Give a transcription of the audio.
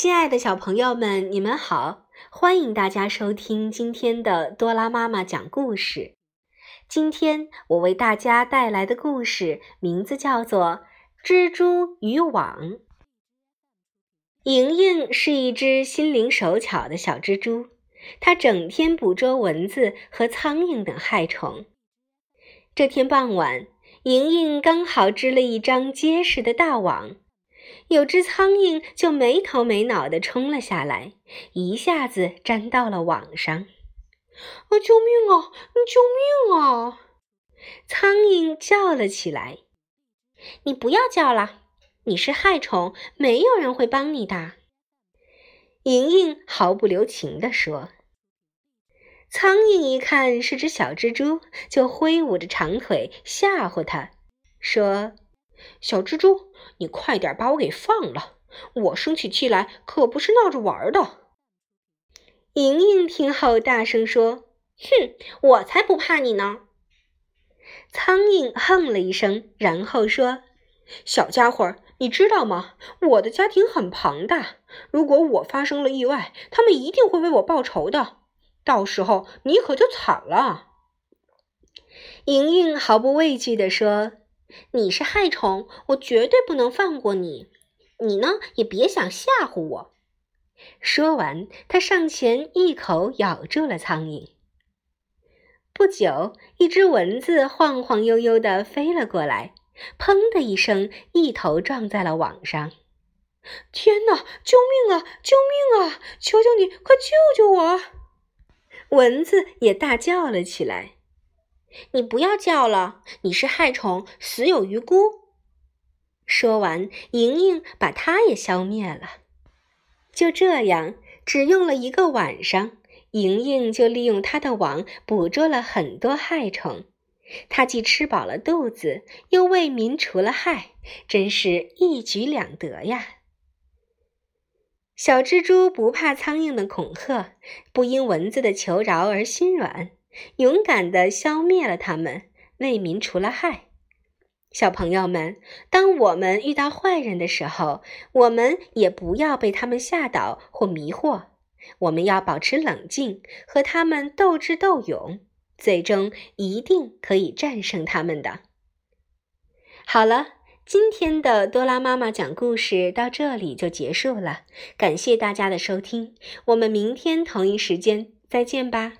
亲爱的小朋友们，你们好！欢迎大家收听今天的多拉妈妈讲故事。今天我为大家带来的故事名字叫做《蜘蛛与网》。莹莹是一只心灵手巧的小蜘蛛，它整天捕捉蚊子和苍蝇等害虫。这天傍晚，莹莹刚好织了一张结实的大网。有只苍蝇就没头没脑地冲了下来，一下子粘到了网上。啊！救命啊！救命啊！苍蝇叫了起来。你不要叫了，你是害虫，没有人会帮你的。莹莹毫不留情地说。苍蝇一看是只小蜘蛛，就挥舞着长腿吓唬它，说。小蜘蛛，你快点把我给放了！我生起气来可不是闹着玩的。莹莹听后大声说：“哼，我才不怕你呢！”苍蝇哼了一声，然后说：“小家伙，你知道吗？我的家庭很庞大，如果我发生了意外，他们一定会为我报仇的。到时候你可就惨了。”莹莹毫不畏惧地说。你是害虫，我绝对不能放过你。你呢，也别想吓唬我。说完，他上前一口咬住了苍蝇。不久，一只蚊子晃晃悠悠地飞了过来，砰的一声，一头撞在了网上。天哪！救命啊！救命啊！求求你，快救救我！蚊子也大叫了起来。你不要叫了，你是害虫，死有余辜。说完，莹莹把它也消灭了。就这样，只用了一个晚上，莹莹就利用她的网捕捉了很多害虫。她既吃饱了肚子，又为民除了害，真是一举两得呀！小蜘蛛不怕苍蝇的恐吓，不因蚊子的求饶而心软。勇敢地消灭了他们，为民除了害。小朋友们，当我们遇到坏人的时候，我们也不要被他们吓倒或迷惑，我们要保持冷静，和他们斗智斗勇，最终一定可以战胜他们的。好了，今天的多拉妈妈讲故事到这里就结束了，感谢大家的收听，我们明天同一时间再见吧。